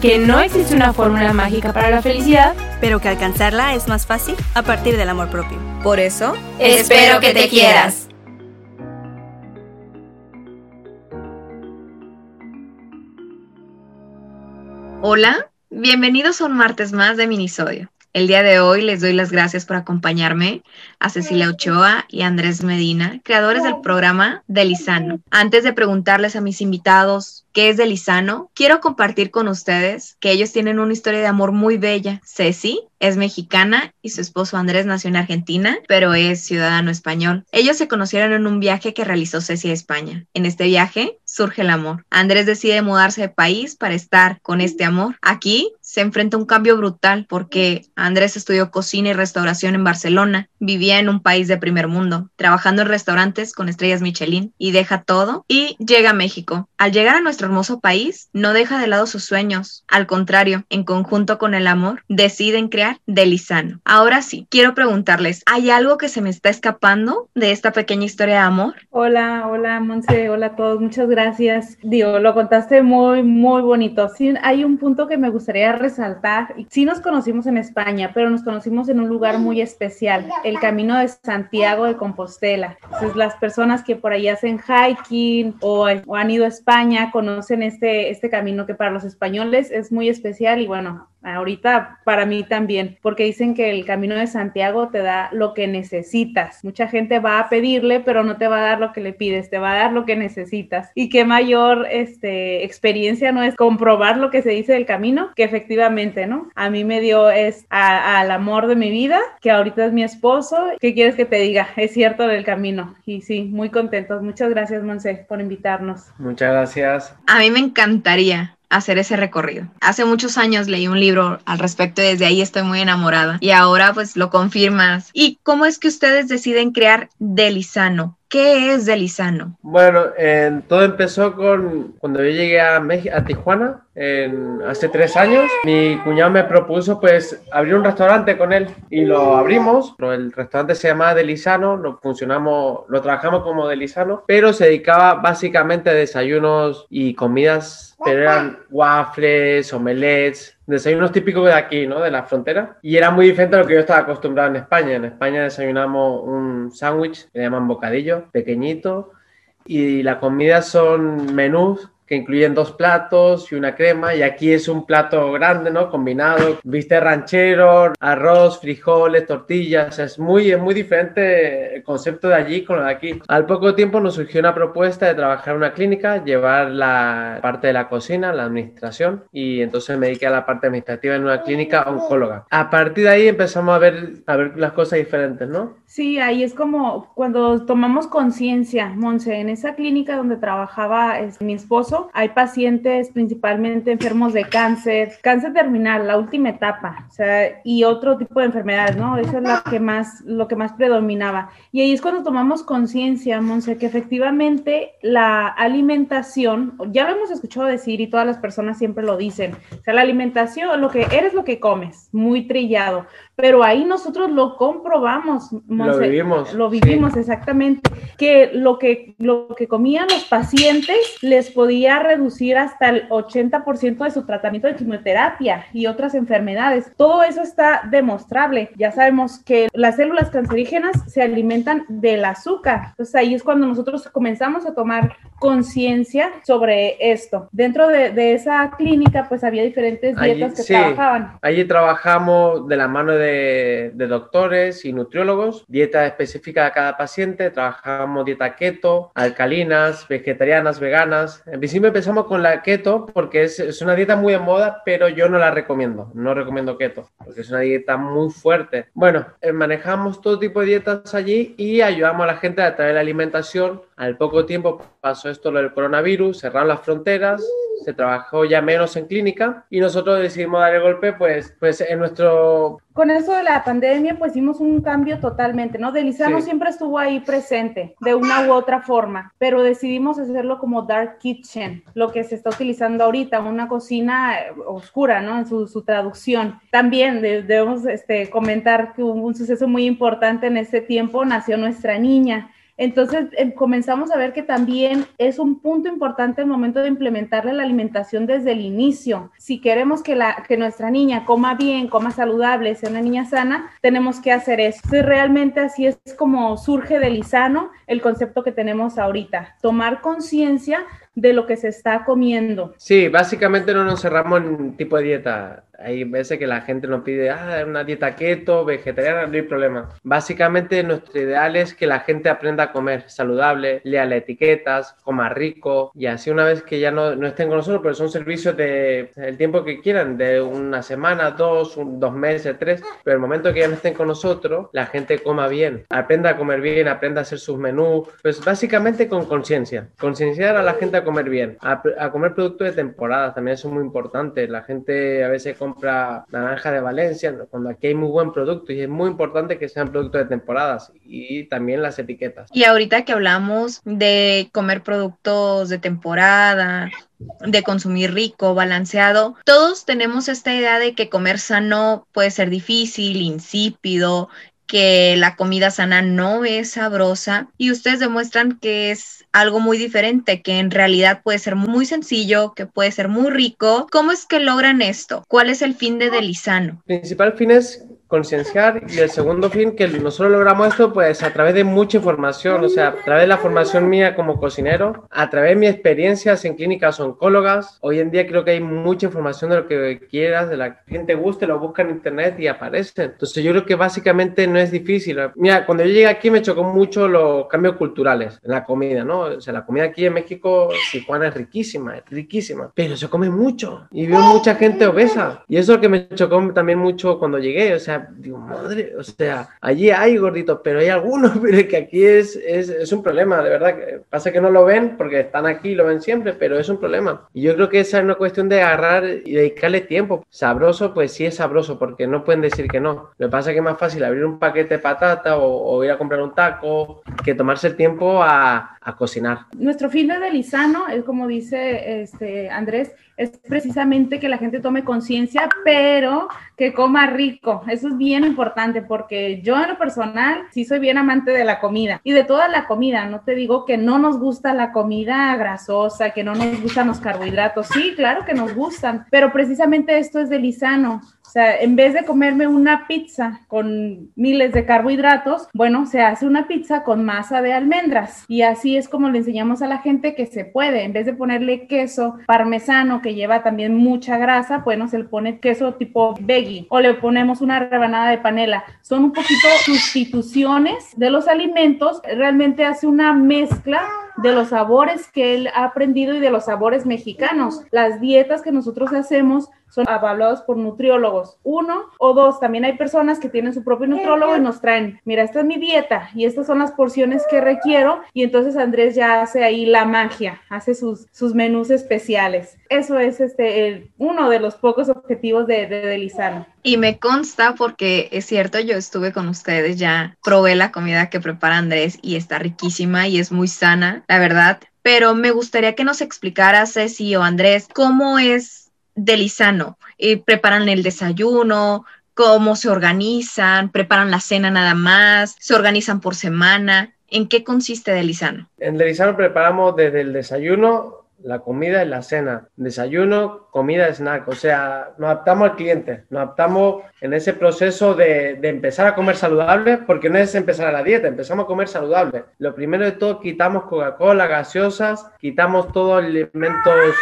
que no existe una fórmula mágica para la felicidad, pero que alcanzarla es más fácil a partir del amor propio. Por eso, Espero que te quieras. Hola, bienvenidos a un martes más de Minisodio. El día de hoy les doy las gracias por acompañarme a Cecilia Ochoa y Andrés Medina, creadores del programa Delisano. Antes de preguntarles a mis invitados qué es Delisano, quiero compartir con ustedes que ellos tienen una historia de amor muy bella. Ceci es mexicana y su esposo Andrés nació en Argentina, pero es ciudadano español. Ellos se conocieron en un viaje que realizó Ceci a España. En este viaje surge el amor. Andrés decide mudarse de país para estar con este amor. Aquí se enfrenta a un cambio brutal porque Andrés estudió cocina y restauración en Barcelona, vivía en un país de primer mundo, trabajando en restaurantes con estrellas Michelin y deja todo y llega a México. Al llegar a nuestro hermoso país, no deja de lado sus sueños. Al contrario, en conjunto con el amor, deciden crear Delisano. Ahora sí, quiero preguntarles, ¿hay algo que se me está escapando de esta pequeña historia de amor? Hola, hola Monse, hola a todos, muchas gracias. Digo, lo contaste muy, muy bonito. Sí, hay un punto que me gustaría resaltar. Sí nos conocimos en España, pero nos conocimos en un lugar muy especial, el Camino de Santiago de Compostela. Entonces, las personas que por ahí hacen hiking o, o han ido a España conocen este, este camino que para los españoles es muy especial y bueno, ahorita para mí también, porque dicen que el camino de Santiago te da lo que necesitas. Mucha gente va a pedirle, pero no te va a dar lo que le pides, te va a dar lo que necesitas. Y qué mayor este, experiencia no es comprobar lo que se dice del camino, que efectivamente, ¿no? A mí me dio es al amor de mi vida, que ahorita es mi esposo. ¿Qué quieres que te diga? Es cierto del camino. Y sí, muy contentos. Muchas gracias, Monse, por invitarnos. Muchas gracias. A mí me encantaría hacer ese recorrido. Hace muchos años leí un libro al respecto y desde ahí estoy muy enamorada y ahora pues lo confirmas. ¿Y cómo es que ustedes deciden crear Delisano? ¿Qué es Delisano? Bueno, todo empezó con cuando yo llegué a, Tijuana hace tres años. Mi cuñado me propuso pues abrir un restaurante con él y lo abrimos. El restaurante se llamaba Delisano, lo funcionamos, lo trabajamos como Delisano, pero se dedicaba básicamente a desayunos y comidas, pero eran waffles, omelets, desayunos típicos de aquí, ¿no? De la frontera. Y era muy diferente a lo que yo estaba acostumbrado en España. En España desayunamos un sándwich que le llaman bocadillo, pequeñito. Y la comida son menús que incluyen dos platos y una crema, y aquí es un plato grande, ¿no? Combinado, viste ranchero, arroz, frijoles, tortillas, es muy, es muy diferente el concepto de allí con lo de aquí. Al poco tiempo nos surgió una propuesta de trabajar en una clínica, llevar la parte de la cocina, la administración, y entonces me dediqué a la parte administrativa en una clínica oncóloga. A partir de ahí empezamos a ver, a ver las cosas diferentes, ¿no? Sí, ahí es como cuando tomamos conciencia, Monse, en esa clínica donde trabajaba es, mi esposo, hay pacientes principalmente enfermos de cáncer, cáncer terminal, la última etapa, o sea, y otro tipo de enfermedades, ¿no? Eso es lo que más, lo que más predominaba. Y ahí es cuando tomamos conciencia, Monse, que efectivamente la alimentación, ya lo hemos escuchado decir y todas las personas siempre lo dicen, o sea, la alimentación, lo que eres lo que comes, muy trillado, pero ahí nosotros lo comprobamos, Monse, Lo vivimos. Lo vivimos, exactamente, que lo que, lo que comían los pacientes les podía reducir hasta el 80% de su tratamiento de quimioterapia y otras enfermedades. Todo eso está demostrable. Ya sabemos que las células cancerígenas se alimentan del azúcar. Entonces ahí es cuando nosotros comenzamos a tomar conciencia sobre esto. Dentro de, de, esa clínica pues había diferentes dietas Allí- que sí, trabajaban. Allí trabajamos de la mano de, de doctores y nutriólogos, dieta específica de cada paciente, trabajamos dieta keto, alcalinas, vegetarianas, veganas. En principio empezamos con la keto porque es, es una dieta muy de moda, pero yo no la recomiendo, no recomiendo keto, porque es una dieta muy fuerte. Bueno, eh, manejamos todo tipo de dietas allí y ayudamos a la gente a través de la alimentación Al poco tiempo pasó esto lo del coronavirus, cerraron las fronteras, se trabajó ya menos en clínica y nosotros decidimos dar el golpe pues, pues en nuestro... Con eso de la pandemia pues hicimos un cambio totalmente, ¿no? Delisano Sí. siempre estuvo ahí presente de una u otra forma, pero decidimos hacerlo como Dark Kitchen, lo que se está utilizando ahorita, una cocina eh, oscura, ¿no? En su, su traducción. También de- debemos este, comentar que hubo un suceso muy importante en este tiempo, nació nuestra niña. Entonces eh, comenzamos a ver que también es un punto importante el momento de implementarle la alimentación desde el inicio. Si queremos que, la, que nuestra niña coma bien, coma saludable, sea una niña sana, tenemos que hacer eso. Entonces, realmente así es como surge del Isano el concepto que tenemos ahorita, tomar conciencia de lo que se está comiendo. Sí, básicamente no nos cerramos en tipo de dieta. Hay veces que la gente nos pide, ah, una dieta keto, vegetariana, no hay problema. Básicamente nuestro ideal es que la gente aprenda a comer saludable, lea las etiquetas, coma rico y así una vez que ya no, no estén con nosotros, pero son servicios de el tiempo que quieran, de una semana, dos, dos meses, tres, pero el momento que ya no estén con nosotros, la gente coma bien, aprenda a comer bien, aprenda a hacer sus menús, pues básicamente con conciencia, concienciar a la gente a comer bien, a, a comer productos de temporada, también eso es muy importante, la gente a veces compra naranja de Valencia, cuando aquí hay muy buen producto y es muy importante que sean productos de temporadas y también las etiquetas. Y ahorita que hablamos de comer productos de temporada, de consumir rico, balanceado, todos tenemos esta idea de que comer sano puede ser difícil, insípido, que la comida sana no es sabrosa y ustedes demuestran que es algo muy diferente, que en realidad puede ser muy sencillo, que puede ser muy rico. ¿Cómo es que logran esto? ¿Cuál es el fin de Delisano? principal fin es concienciar y el segundo fin que nosotros logramos esto pues a través de mucha información, o sea, a través de la formación mía como cocinero, a través de mis experiencias en clínicas oncólogas. Hoy en día creo que hay mucha información de lo que quieras, de la que gente guste, lo busca en internet y aparece. Entonces yo creo que básicamente no es difícil. Mira, cuando yo llegué aquí me chocó mucho los cambios culturales en la comida, ¿no? O sea, la comida aquí en México, Tijuana es riquísima, es riquísima, pero se come mucho y veo mucha gente obesa. Y eso es lo que me chocó también mucho cuando llegué, o sea, digo, madre, o sea, allí hay gorditos, pero hay algunos, pero que aquí es, es, es un problema, de verdad. Pasa que no lo ven porque están aquí, lo ven siempre, pero es un problema. Y yo creo que esa es una cuestión de agarrar y dedicarle tiempo. Sabroso, pues sí es sabroso, porque no pueden decir que no. Lo que pasa es que es más fácil abrir un paquete de patata o, o ir a comprar un taco que tomarse el tiempo a, a cocinar. Nuestro fin de Delisano es como dice este Andrés, es precisamente que la gente tome conciencia, pero que coma rico. Eso es bien importante porque yo en lo personal sí soy bien amante de la comida y de toda la comida. No te digo que no nos gusta la comida grasosa, que no nos gustan los carbohidratos. Sí, claro que nos gustan, pero precisamente esto es Delisano. O sea, en vez de comerme una pizza con miles de carbohidratos, bueno, se hace una pizza con masa de almendras. Y así es como le enseñamos a la gente que se puede. En vez de ponerle queso parmesano que lleva también mucha grasa, bueno, se le pone queso tipo veggie o le ponemos una rebanada de panela. Son un poquito sustituciones de los alimentos. Realmente hace una mezcla de los sabores que él ha aprendido y de los sabores mexicanos. Las dietas que nosotros hacemos son avalados por nutriólogos. Uno o dos, también hay personas que tienen su propio nutriólogo y nos traen, mira, esta es mi dieta y estas son las porciones que requiero y entonces Andrés ya hace ahí la magia, hace sus, sus menús especiales. Eso es este, uno de los pocos objetivos de, de. Y me consta porque es cierto, yo estuve con ustedes, ya probé la comida que prepara Andrés y está riquísima y es muy sana, la verdad. Pero me gustaría que nos explicara Ceci o Andrés cómo es Delisano. Eh, ¿Preparan el desayuno? ¿Cómo se organizan? ¿Preparan la cena nada más? ¿Se organizan por semana? ¿En qué consiste Delisano? En Delisano preparamos desde el desayuno, la comida y la cena. Desayuno, comida, snack. O sea, nos adaptamos al cliente. Nos adaptamos en ese proceso de, de, empezar a comer saludable, porque no es empezar a la dieta, empezamos a comer saludable. Lo primero de todo, quitamos Coca-Cola, gaseosas, quitamos todos alimentos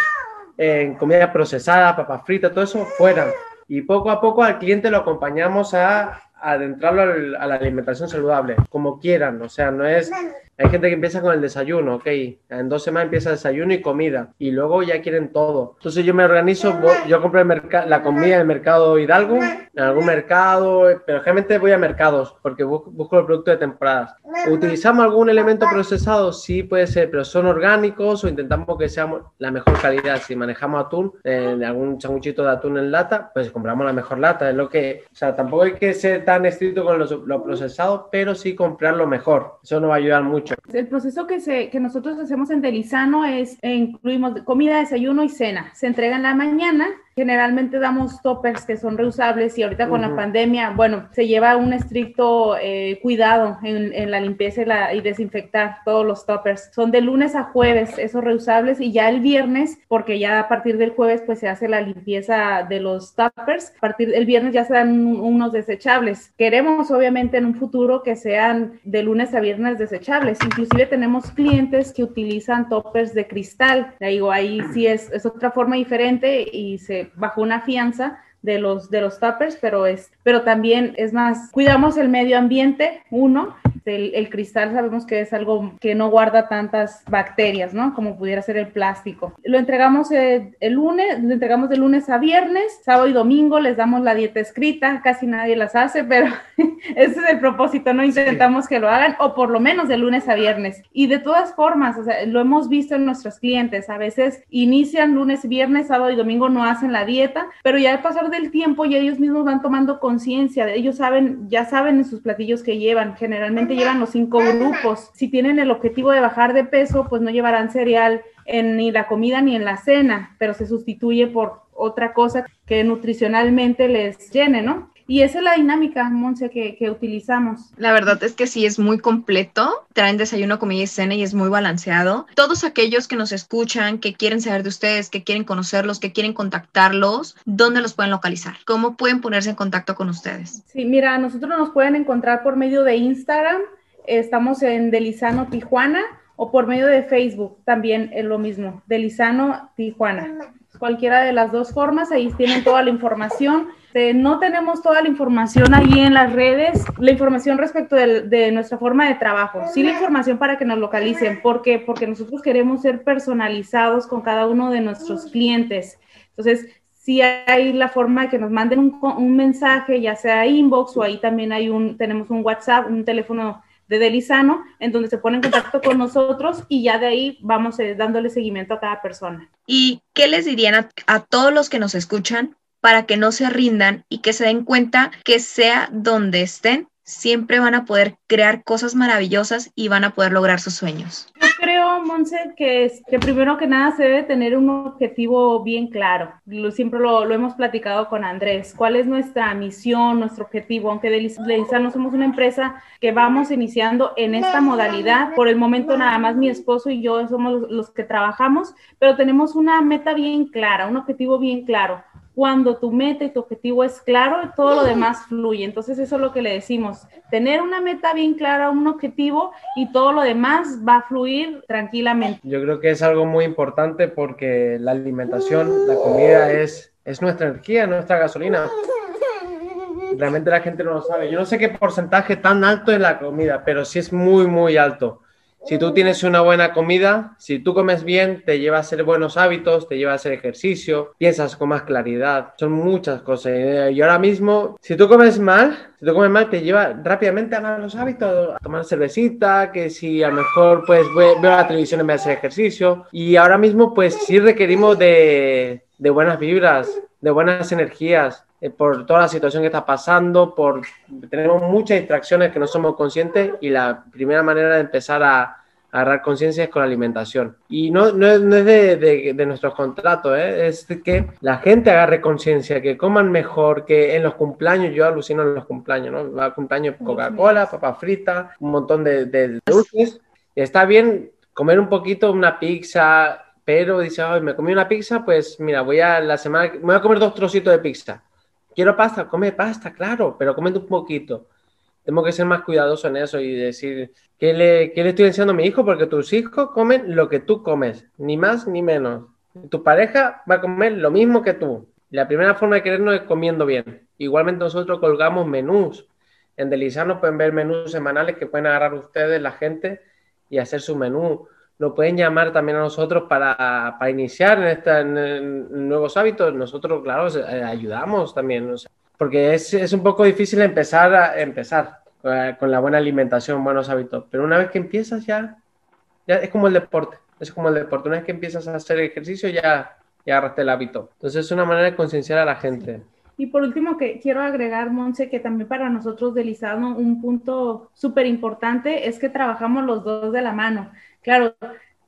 en comida procesada, papas fritas, todo eso fuera. Y poco a poco al cliente lo acompañamos a adentrarlo a la alimentación saludable, como quieran. O sea, no es Hay gente que empieza con el desayuno, ok. En dos semanas empieza desayuno y comida. Y luego ya quieren todo. Entonces yo me organizo, yo compro la comida en el mercado Hidalgo, en algún mercado, pero generalmente voy a mercados porque busco el producto de temporadas. ¿Utilizamos algún elemento procesado? Sí, puede ser, pero son orgánicos o intentamos que sea la mejor calidad. Si manejamos atún, algún sanguchito de atún en lata, pues compramos la mejor lata. Es lo que, o sea, tampoco hay que ser tan estricto con lo procesado, pero sí comprar lo mejor. Eso nos va a ayudar mucho. El proceso que, se, que nosotros hacemos en Delizano es, eh, incluimos comida, desayuno y cena. Se entrega en la mañana Generalmente damos toppers que son reusables y ahorita con la pandemia, bueno, se lleva un estricto eh, cuidado en, la limpieza y, la, y, desinfectar todos los toppers. Son de lunes a jueves esos reusables y ya el viernes, porque ya a partir del jueves pues se hace la limpieza de los toppers, a partir del viernes ya se dan unos desechables. Queremos obviamente en un futuro que sean de lunes a viernes desechables. Inclusive tenemos clientes que utilizan toppers de cristal. Digo, ahí sí es, es otra forma diferente y se bajo una fianza de los, de los tuppers, pero, es, pero también es más, cuidamos el medio ambiente, uno, el, cristal sabemos que es algo que no guarda tantas bacterias, ¿no? Como pudiera ser el plástico. Lo entregamos el, lunes, lo entregamos de lunes a viernes, sábado y domingo les damos la dieta escrita, casi nadie las hace, pero ese es el propósito, no intentamos que lo hagan, o por lo menos de lunes a viernes. Y de todas formas, o sea, lo hemos visto en nuestros clientes, a veces inician lunes, viernes, sábado y domingo, no hacen la dieta, pero ya al pasar del tiempo y ellos mismos van tomando conciencia, ellos saben, ya saben en sus platillos que llevan, generalmente llevan los cinco grupos. Si tienen el objetivo de bajar de peso, pues no llevarán cereal en ni la comida ni en la cena, pero se sustituye por otra cosa que nutricionalmente les llene, ¿no? Y esa es la dinámica, Monse, que, que, utilizamos. La verdad es que sí es muy completo. Traen desayuno, comida y cena y es muy balanceado. Todos aquellos que nos escuchan, que quieren saber de ustedes, que quieren conocerlos, que quieren contactarlos, ¿dónde los pueden localizar? ¿Cómo pueden ponerse en contacto con ustedes? Sí, mira, nosotros nos pueden encontrar por medio de Instagram. Estamos en Delizano, Tijuana, o por medio de Facebook también es lo mismo, Delizano, Tijuana. Cualquiera de las dos formas, ahí tienen toda la información no tenemos toda la información ahí en las redes, la información respecto de, nuestra forma de trabajo, sí la información para que nos localicen, ¿por qué? Porque nosotros queremos ser personalizados con cada uno de nuestros clientes. Entonces, sí hay la forma de que nos manden un, mensaje, ya sea inbox o ahí también hay un, tenemos un WhatsApp, un teléfono de Delizano, en donde se pone en contacto con nosotros y ya de ahí vamos eh, dándole seguimiento a cada persona. ¿Y qué les dirían a, todos los que nos escuchan para que no se rindan y que se den cuenta que sea donde estén, siempre van a poder crear cosas maravillosas y van a poder lograr sus sueños. Yo creo, Monse, que, es, que primero que nada se debe tener un objetivo bien claro. siempre lo, hemos platicado con Andrés. ¿Cuál es nuestra misión, nuestro objetivo? Aunque de no somos una empresa que vamos iniciando en esta modalidad. Por el momento nada más mi esposo y yo somos los que trabajamos, pero tenemos una meta bien clara, un objetivo bien claro cuando tu meta y tu objetivo es claro, todo lo demás fluye. Entonces eso es lo que le decimos, tener una meta bien clara, un objetivo y todo lo demás va a fluir tranquilamente. Yo creo que es algo muy importante porque la alimentación, la comida es, es nuestra energía, nuestra gasolina. Realmente la gente no lo sabe. Yo no sé qué porcentaje tan alto es la comida, pero sí es muy, muy alto. Si tú tienes una buena comida, si tú comes bien, te lleva a hacer buenos hábitos, te lleva a hacer ejercicio, piensas con más claridad, son muchas cosas. Y ahora mismo, si tú comes mal, si tú comes mal, te lleva rápidamente a los hábitos, a tomar cervecita, que si a lo mejor pues veo la televisión en vez de hacer ejercicio. Y ahora mismo pues sí requerimos de, de buenas vibras, de buenas energías, eh, por toda la situación que está pasando, por tenemos muchas distracciones que no somos conscientes y la primera manera de empezar a, agarrar conciencia es con la alimentación. Y no, no es, no es de, de, nuestros contratos, ¿eh? es que la gente agarre conciencia, que coman mejor, que en los cumpleaños, yo alucino en los cumpleaños, ¿no? Va a cumpleaños Coca-Cola, papa frita, un montón de, de dulces. Está bien comer un poquito, una pizza, pero dice, ay, me comí una pizza, pues mira, voy a la semana, voy a comer dos trocitos de pizza quiero pasta, come pasta, claro, pero comente un poquito. Tengo que ser más cuidadoso en eso y decir, ¿qué le, qué le estoy enseñando a mi hijo? Porque tus hijos comen lo que tú comes, ni más ni menos. Tu pareja va a comer lo mismo que tú. La primera forma de querernos es comiendo bien. Igualmente nosotros colgamos menús. En Delizano pueden ver menús semanales que pueden agarrar ustedes, la gente, y hacer su menú. Lo pueden llamar también a nosotros para, para iniciar en, esta, en, nuevos hábitos. Nosotros, claro, eh, ayudamos también, porque es, es, un poco difícil empezar a empezar eh, con la buena alimentación, buenos hábitos. Pero una vez que empiezas ya, ya es como el deporte. Es como el deporte. Una vez que empiezas a hacer ejercicio ya, ya agarraste el hábito. Entonces es una manera de concienciar a la gente. Y por último, que quiero agregar, Monse, que también para nosotros de Lizano un punto súper importante es que trabajamos los dos de la mano. Claro,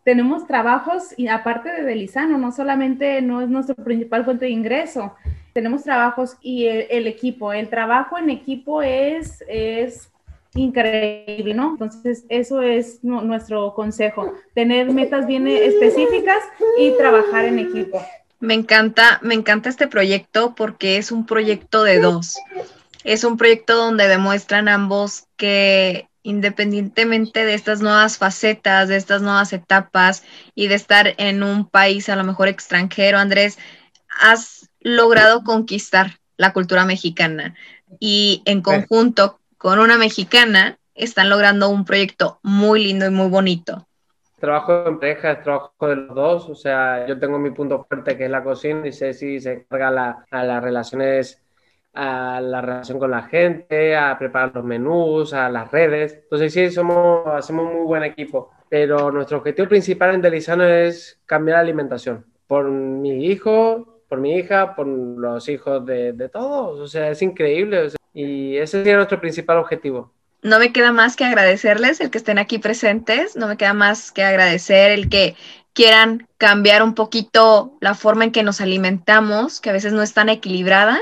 tenemos trabajos y aparte de Delizano, no solamente no es nuestra principal fuente de ingreso, tenemos trabajos y el, equipo, el trabajo en equipo es, es increíble, ¿no? Entonces, eso es nuestro consejo, tener metas bien específicas y trabajar en equipo. Me encanta, me encanta este proyecto porque es un proyecto de dos. Es un proyecto donde demuestran ambos que independientemente de estas nuevas facetas, de estas nuevas etapas y de estar en un país a lo mejor extranjero, Andrés, has logrado conquistar la cultura mexicana. Y en conjunto con una mexicana están logrando un proyecto muy lindo y muy bonito. Trabajo en pareja, es trabajo de los dos, o sea, yo tengo mi punto fuerte que es la cocina y Ceci se carga a las relaciones, a la relación con la gente, a preparar los menús, a las redes. Entonces sí, somos, hacemos muy buen equipo, pero nuestro objetivo principal en Delizano es cambiar la alimentación. Por mi hijo, por mi hija, por los hijos de, de todos, o sea, es increíble. Y ese sería nuestro principal objetivo. No me queda más que agradecerles el que estén aquí presentes, no me queda más que agradecer el que quieran cambiar un poquito la forma en que nos alimentamos, que a veces no es tan equilibrada.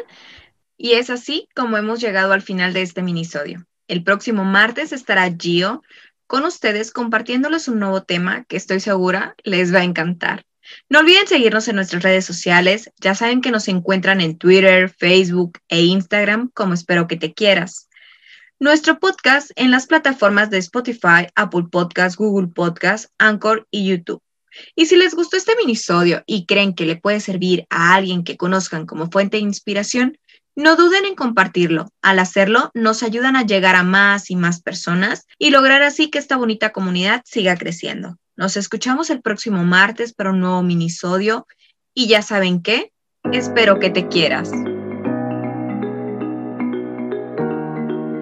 Y es así como hemos llegado al final de este minisodio. El próximo martes estará Gio con ustedes compartiéndoles un nuevo tema que estoy segura les va a encantar. No olviden seguirnos en nuestras redes sociales. Ya saben que nos encuentran en Twitter, Facebook e Instagram como espero que te quieras nuestro podcast en las plataformas de Spotify, Apple Podcast, Google Podcast, Anchor y YouTube. Y si les gustó este minisodio y creen que le puede servir a alguien que conozcan como fuente de inspiración, no duden en compartirlo. Al hacerlo, nos ayudan a llegar a más y más personas y lograr así que esta bonita comunidad siga creciendo. Nos escuchamos el próximo martes para un nuevo minisodio y ya saben qué, espero que te quieras.